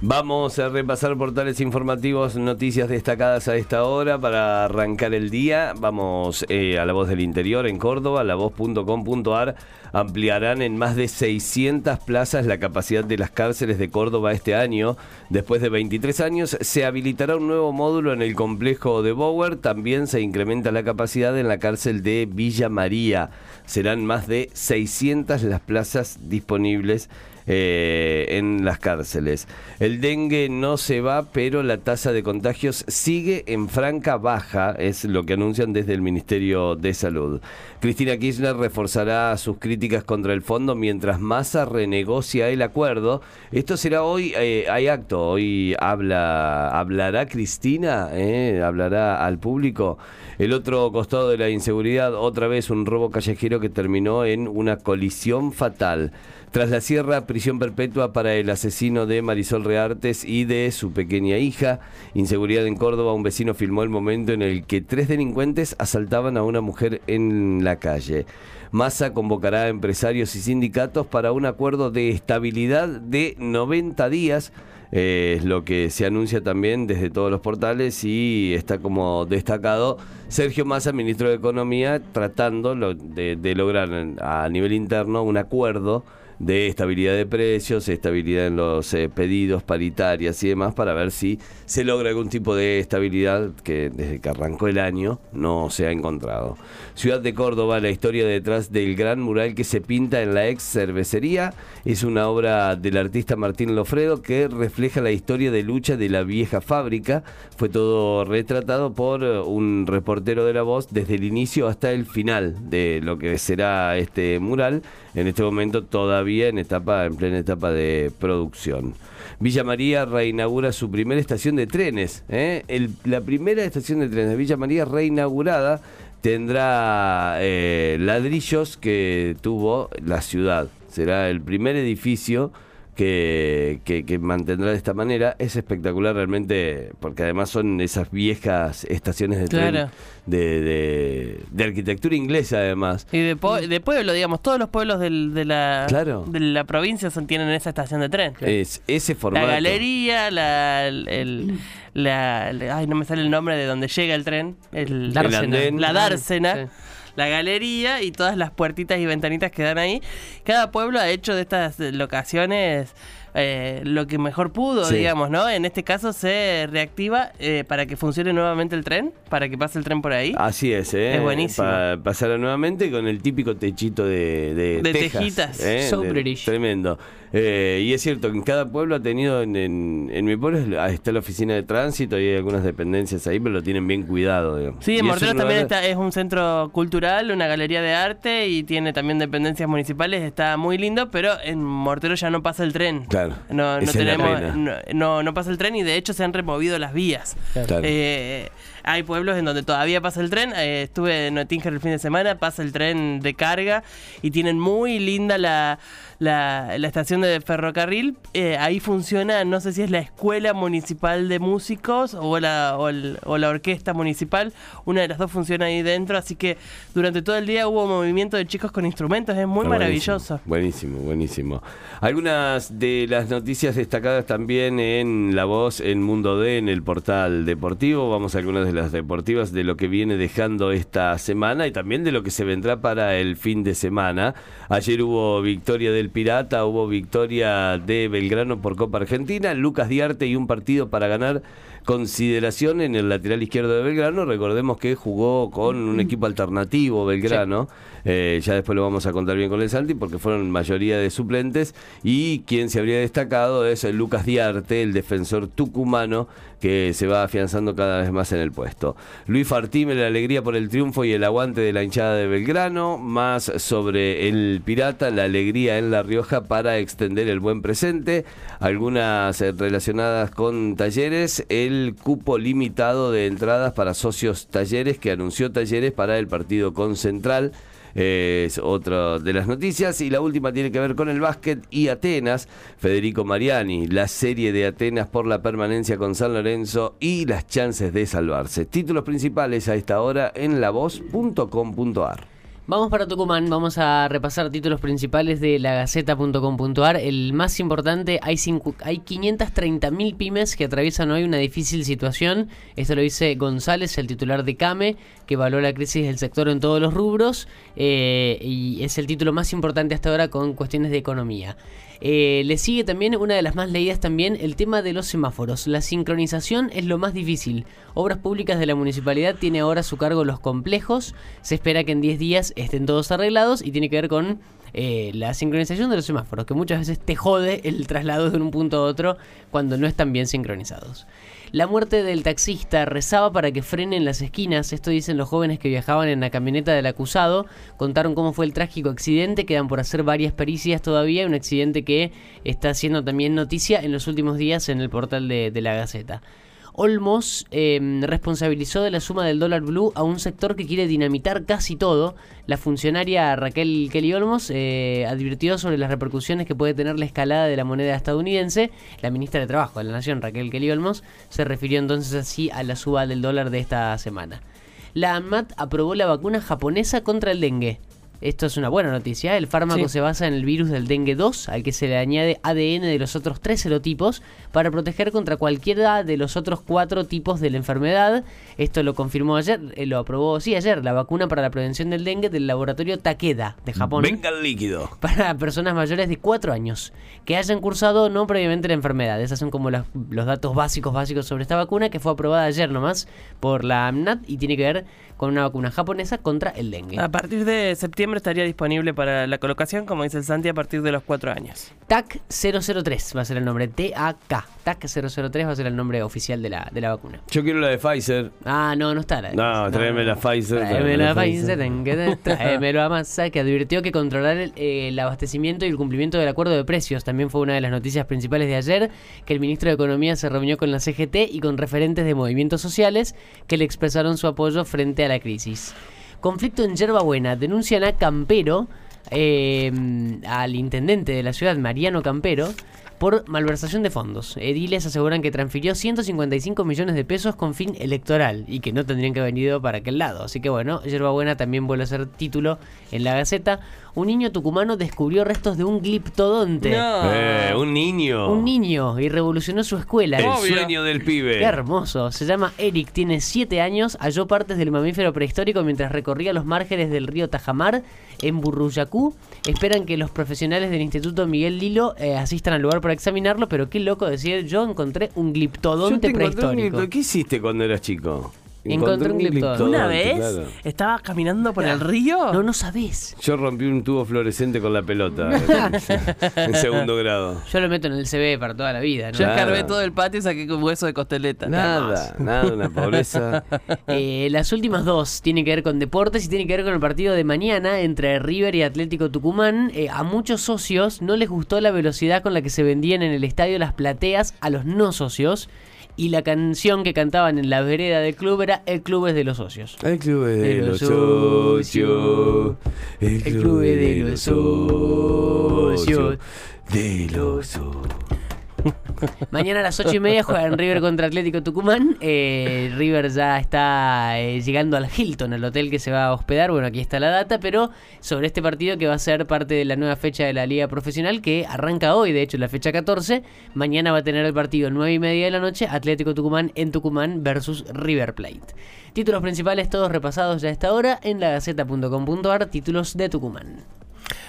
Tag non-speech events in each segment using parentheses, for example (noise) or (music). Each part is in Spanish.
Vamos a repasar portales informativos, noticias destacadas a esta hora para arrancar el día. Vamos eh, a La Voz del Interior en Córdoba, lavoz.com.ar. Ampliarán en más de 600 plazas la capacidad de las cárceles de Córdoba este año. Después de 23 años se habilitará un nuevo módulo en el complejo de Bower. También se incrementa la capacidad en la cárcel de Villa María. Serán más de 600 las plazas disponibles eh, en las cárceles. El dengue no se va, pero la tasa de contagios sigue en franca baja, es lo que anuncian desde el Ministerio de Salud. Cristina Kirchner reforzará sus críticas contra el fondo mientras Massa renegocia el acuerdo. Esto será hoy, eh, hay acto, hoy habla, hablará Cristina, eh, hablará al público. El otro costado de la inseguridad, otra vez un robo callejero que terminó en una colisión fatal. Tras la sierra, prisión perpetua para el asesino de Marisol Reartes y de su pequeña hija. Inseguridad en Córdoba, un vecino filmó el momento en el que tres delincuentes asaltaban a una mujer en la calle. Massa convocará a empresarios y sindicatos para un acuerdo de estabilidad de 90 días. Eh, es lo que se anuncia también desde todos los portales y está como destacado Sergio Massa, ministro de Economía, tratando de, de lograr a nivel interno un acuerdo de estabilidad de precios, estabilidad en los eh, pedidos, paritarias y demás, para ver si se logra algún tipo de estabilidad que desde que arrancó el año no se ha encontrado. Ciudad de Córdoba, la historia detrás del gran mural que se pinta en la ex cervecería, es una obra del artista Martín Lofredo que refleja la historia de lucha de la vieja fábrica. Fue todo retratado por eh, un reportero de la voz desde el inicio hasta el final de lo que será este mural. En este momento todavía en etapa, en plena etapa de producción. Villa María reinaugura su primera estación de trenes. ¿eh? la primera estación de trenes de Villa María reinaugurada tendrá eh, ladrillos que tuvo la ciudad. Será el primer edificio que, que, mantendrá de esta manera. Es espectacular realmente, porque además son esas viejas estaciones de tren de, de, arquitectura inglesa además. Y de, de pueblo, digamos, todos los pueblos del, de, la, de la provincia son, tienen esa estación de tren. Es ese formato. La galería, la, el, la, ay, no me sale el nombre de donde llega el tren. El, la dársena la galería y todas las puertitas y ventanitas que dan ahí. Cada pueblo ha hecho de estas locaciones eh, lo que mejor pudo, digamos, ¿no? En este caso se reactiva eh, para que funcione nuevamente el tren, para que pase el tren por ahí. Así es, ¿eh? Es buenísimo. Para pasarlo nuevamente con el típico techito de, de, de tejitas. ¿eh? tremendo. Eh, y es cierto, en cada pueblo ha tenido, en, en, mi pueblo está la oficina de tránsito y hay algunas dependencias ahí, pero lo tienen bien cuidado. Digamos. Sí, en Morteros también está, es un centro cultural, una galería de arte y tiene también dependencias municipales, está muy lindo, pero en Morteros ya no pasa el tren. Claro. No, no tenemos, no, no, pasa el tren y de hecho se han removido las vías. Eh, hay pueblos en donde todavía pasa el tren. Eh, estuve en Oettinger el fin de semana, pasa el tren de carga y tienen muy linda la, la, estación de ferrocarril. Eh, ahí funciona, no sé si es la Escuela Municipal de Músicos o la, o, la Orquesta Municipal. Una de las dos funciona ahí dentro, así que durante todo el día hubo movimiento de chicos con instrumentos. Es muy maravilloso. Buenísimo, buenísimo. Algunas de las noticias destacadas también en La Voz, en Mundo D, en el portal deportivo. Vamos a algunas de las deportivas de lo que viene dejando esta semana y también de lo que se vendrá para el fin de semana. Ayer hubo victoria del Pirata, hubo victoria de Belgrano por Copa Argentina, Lucas Diarte y un partido para ganar consideración en el lateral izquierdo de Belgrano. Recordemos que jugó con un equipo alternativo Belgrano. Eh, ya después lo vamos a contar bien con el Santi porque fueron mayoría de suplentes. Y quien se habría destacado es el Lucas Diarte, el defensor tucumano, que se va afianzando cada vez más en el puesto. Luis Fartime, la alegría por el triunfo y el aguante de la hinchada de Belgrano. Más sobre el Pirata, la alegría en La Rioja para extender el buen presente. Algunas eh, relacionadas con talleres. El cupo limitado de entradas para socios talleres que anunció talleres para el partido con Central es otra de las noticias. Y la última tiene que ver con el básquet y Atenas. Federico Mariani, la serie de Atenas por la permanencia con San Lorenzo y las chances de salvarse. Títulos principales a esta hora en lavoz.com.ar. Vamos para Tucumán, vamos a repasar títulos principales de la Gaceta.com.ar. El más importante, hay, hay 530.000 pymes que atraviesan hoy una difícil situación. Esto lo dice González, el titular de CAME, que evaluó la crisis del sector en todos los rubros eh, y es el título más importante hasta ahora con cuestiones de economía. Eh, le sigue también una de las más leídas también el tema de los semáforos. La sincronización es lo más difícil. Obras Públicas de la Municipalidad tiene ahora a su cargo los complejos. Se espera que en 10 días estén todos arreglados y tiene que ver con eh, la sincronización de los semáforos, que muchas veces te jode el traslado de un punto a otro cuando no están bien sincronizados. La muerte del taxista rezaba para que frenen las esquinas, esto dicen los jóvenes que viajaban en la camioneta del acusado, contaron cómo fue el trágico accidente, quedan por hacer varias pericias todavía, un accidente que está haciendo también noticia en los últimos días en el portal de la Gaceta. Olmos em, responsabilizó de la suma del dólar blue a un sector que quiere dinamitar casi todo. La funcionaria Raquel Kelly Olmos eh, advirtió sobre las repercusiones que puede tener la escalada de la moneda estadounidense. La ministra de Trabajo de la Nación, Raquel Kelly Olmos, se refirió entonces así a la suba del dólar de esta semana. La ANMAT aprobó la vacuna japonesa contra el dengue. Esto es una buena noticia. El fármaco se basa en el virus del dengue 2, al que se le añade ADN de los otros tres serotipos para proteger contra cualquiera de los otros cuatro tipos de la enfermedad. Esto lo confirmó ayer, eh, lo aprobó, sí, ayer, la vacuna para la prevención del dengue del laboratorio Takeda de Japón. Venga el líquido. (laughs) Para personas mayores de 4 años que hayan cursado no previamente la enfermedad. Esos son como los, los datos básicos, básicos sobre esta vacuna que fue aprobada ayer nomás por la AMNAT y tiene que ver con una vacuna japonesa contra el dengue. A partir de septiembre estaría disponible para la colocación, como dice el Santi, a partir de los 4 años. TAC 003 va a ser el nombre, T-A-K. TAC 003 va a ser el nombre oficial de la, de la vacuna. Yo quiero la de Pfizer. Ah, no, no está la de No, tráeme la Pfizer. Tráeme la, Pfizer, tráemelo a masa, que (laughs) advirtió que controlar el, el, abastecimiento y el cumplimiento del acuerdo de precios también fue una de las noticias principales de ayer, que el ministro de Economía se reunió con la CGT y con referentes de movimientos sociales que le expresaron su apoyo frente a la crisis. Conflicto en Yerba Buena. Denuncian a Campero, eh, al intendente de la ciudad, Mariano Campero, por malversación de fondos. Ediles aseguran que transfirió 155 millones de pesos con fin electoral y que no tendrían que haber venido para aquel lado. Así que bueno, Yerba Buena también vuelve a ser título en la Gaceta un niño tucumano descubrió restos de un gliptodonte. Eh, un niño. Un niño y revolucionó su escuela. El sueño del pibe. Qué hermoso. Se llama Eric, tiene 7 años, halló partes del mamífero prehistórico mientras recorría los márgenes del río Tajamar en Burruyacú. Esperan que los profesionales del Instituto Miguel Lilo eh, asistan al lugar para examinarlo, pero qué loco decir, yo encontré un gliptodonte prehistórico. ¿Qué hiciste cuando eras chico? Encontré un gliptodonte. ¿Una vez? ¿Estaba caminando por el río? No, no sabés. Yo rompí un tubo fluorescente con la pelota (laughs) en, segundo grado. Yo lo meto en el CB para toda la vida. ¿no? Yo escarbé todo el patio y saqué un hueso de costeleta. Nada, nada, una pobreza. (laughs) Eh, las últimas dos tienen que ver con deportes y tienen que ver con el partido de mañana entre River y Atlético Tucumán. Eh, a muchos socios no les gustó la velocidad con la que se vendían en el estadio las plateas a los no socios y la canción que cantaban en la vereda del club era El club es de los socios. El club es de, los socios. El club es de los socios. De los socios. (laughs) Mañana a las 8 y media juegan River contra Atlético Tucumán. Eh, River ya está eh, llegando al Hilton, el hotel que se va a hospedar. Bueno, aquí está la data, pero sobre este partido que va a ser parte de la nueva fecha de la Liga Profesional, que arranca hoy, de hecho, la fecha 14. Mañana va a tener el partido 9 y media de la noche, Atlético Tucumán en Tucumán versus River Plate. Títulos principales todos repasados ya a esta hora en la gaceta.com.ar, títulos de Tucumán.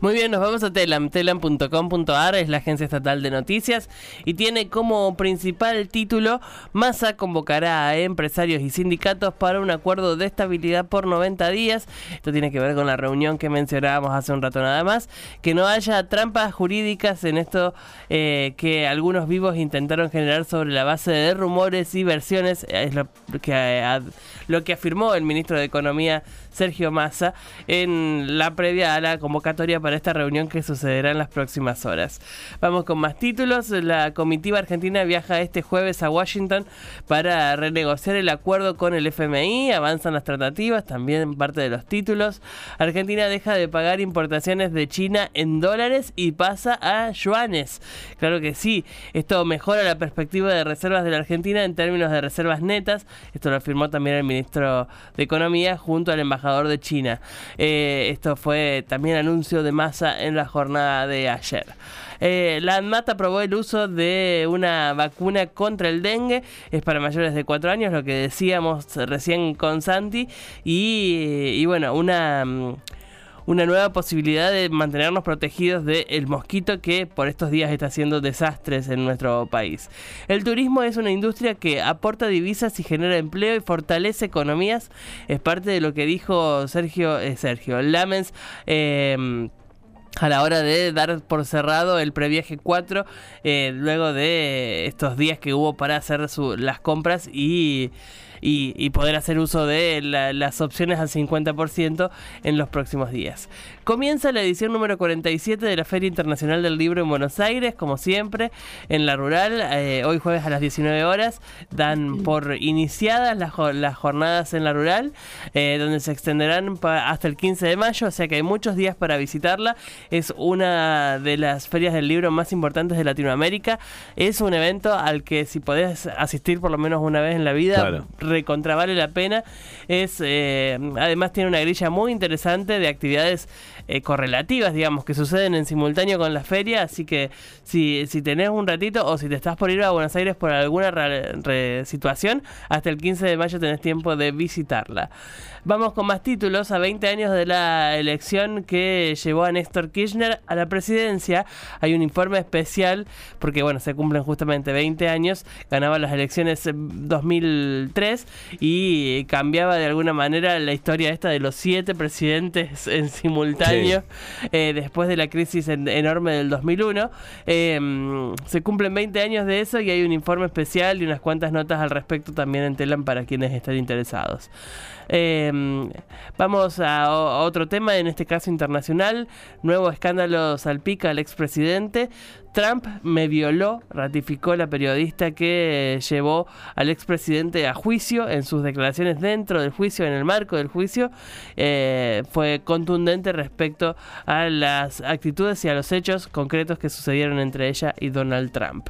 Muy bien, nos vamos a Telam. Telam.com.ar es la agencia estatal de noticias y tiene como principal título Massa convocará a empresarios y sindicatos para un acuerdo de estabilidad por 90 días. Esto tiene que ver con la reunión que mencionábamos hace un rato nada más. Que no haya trampas jurídicas en esto eh, que algunos vivos intentaron generar sobre la base de rumores y versiones. Es lo que, eh, lo que afirmó el ministro de Economía Sergio Massa en la previa a la convocatoria para esta reunión que sucederá en las próximas horas. Vamos con más títulos. La comitiva argentina viaja este jueves a Washington para renegociar el acuerdo con el FMI. Avanzan las tratativas, también parte de los títulos. Argentina deja de pagar importaciones de China en dólares y pasa a yuanes. Claro que sí, esto mejora la perspectiva de reservas de la Argentina en términos de reservas netas. Esto lo afirmó también el ministro de Economía junto al embajador de China. Eh, esto fue también anuncio de masa en la jornada de ayer. Eh, la ANMAT aprobó el uso de una vacuna contra el dengue, es para mayores de 4 años, lo que decíamos recién con Santi, y, bueno, una mm, una nueva posibilidad de mantenernos protegidos del mosquito que por estos días está haciendo desastres en nuestro país. El turismo es una industria que aporta divisas y genera empleo y fortalece economías. Es parte de lo que dijo Sergio, eh, Sergio Lamens. Eh, a la hora de dar por cerrado el previaje 4, eh, luego de estos días que hubo para hacer las compras y y, poder hacer uso de las opciones al 50% en los próximos días. Comienza la edición número 47 de la Feria Internacional del Libro en Buenos Aires, como siempre, en la rural, eh, hoy jueves a las 19 horas, dan por iniciadas las, jornadas en la rural, eh, donde se extenderán hasta el 15 de mayo, o sea que hay muchos días para visitarla. Es una de las ferias del libro más importantes de Latinoamérica. Es un evento al que si podés asistir por lo menos una vez en la vida, recontra vale la pena. Es eh, además tiene una grilla muy interesante de actividades eh, correlativas, digamos, que suceden en simultáneo con la feria. Así que si, si tenés un ratito o si te estás por ir a Buenos Aires por alguna situación, hasta el 15 de mayo tenés tiempo de visitarla. Vamos con más títulos. A 20 años de la elección que llevó a Néstor Kirchner a la presidencia, hay un informe especial porque, bueno, se cumplen justamente 20 años. Ganaba las elecciones en 2003 y cambiaba de alguna manera la historia esta de los siete presidentes en simultáneo eh, después de la crisis enorme del 2001. Em, se cumplen 20 años de eso y hay un informe especial y unas cuantas notas al respecto también en Telam para quienes estén interesados. Em, vamos a, otro tema, en este caso internacional. Nuevo escándalo salpica al expresidente. Trump me violó, ratificó la periodista que llevó al expresidente a juicio en sus declaraciones dentro del juicio, en el marco del juicio. Eh, fue contundente respecto a las actitudes y a los hechos concretos que sucedieron entre ella y Donald Trump.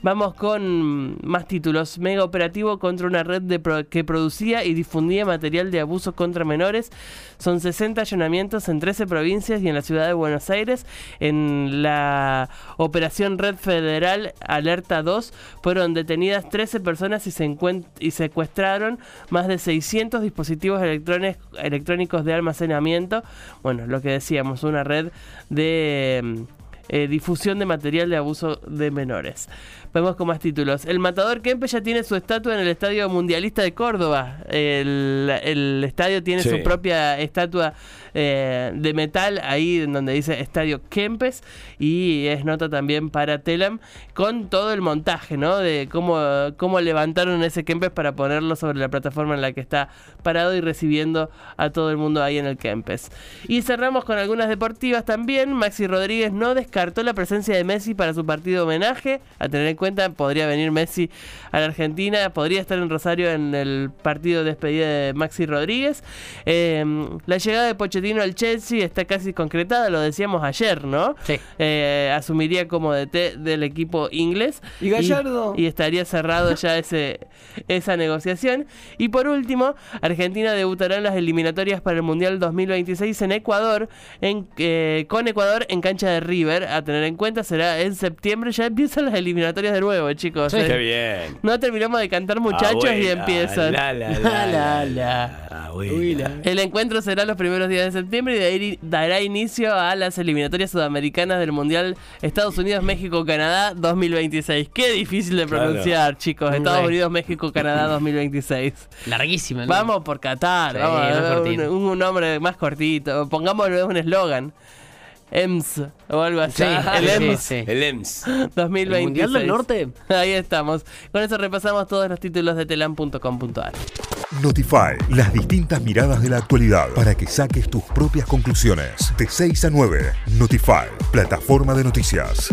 Vamos con más títulos. Mega operativo contra una red que producía y difundía material de abuso contra menores. Son 60 allanamientos en 13 provincias y en la ciudad de Buenos Aires. En la operación Red Federal Alerta 2 fueron detenidas 13 personas y, se y secuestraron más de 600 dispositivos electrónicos de almacenamiento. Bueno, lo que decíamos, una red de eh, difusión de material de abuso de menores. Vemos con más títulos. El matador Kempe ya tiene su estatua en el Estadio Mundialista de Córdoba. El, estadio tiene su propia estatua eh, de metal ahí en donde dice Estadio Kempes y es nota también para Telam con todo el montaje, ¿no? De cómo, cómo levantaron ese Kempes para ponerlo sobre la plataforma en la que está parado y recibiendo a todo el mundo ahí en el Kempes. Y cerramos con algunas deportivas también. Maxi Rodríguez no descartó la presencia de Messi para su partido homenaje. A tener en cuenta, podría venir Messi a la Argentina, podría estar en Rosario en el partido de despedida de Maxi Rodríguez. Eh, la llegada de Pochettino al Chelsea está casi concretada, lo decíamos ayer, ¿no? Sí. Eh, asumiría como DT del equipo inglés. ¿Y Gallardo? Y, estaría cerrado ya ese, esa negociación. Y por último, Argentina debutará en las eliminatorias para el Mundial 2026 en Ecuador, en, eh, con Ecuador en cancha de River. A tener en cuenta, será en septiembre, ya empiezan las eliminatorias de nuevo, chicos. Sí. Eh. Qué bien. No terminamos de cantar muchachos y empiezan. La, la, la, El encuentro será los primeros días de septiembre y dará inicio a las eliminatorias sudamericanas del Mundial Estados Unidos, México, Canadá 2026. Qué difícil de pronunciar, chicos. Estados Unidos, México, Canadá 2026. Larguísimo. Vamos por Qatar. un, nombre más cortito. Pongámosle un eslogan. EMS o algo así. Sí, (laughs) el, EMS, el EMS. 2020. ¿El Mundial del Norte. Ahí estamos. Con eso repasamos todos los títulos de telam.com.ar. Notify, las distintas miradas de la actualidad para que saques tus propias conclusiones. De 6 a 9, Notify, plataforma de noticias.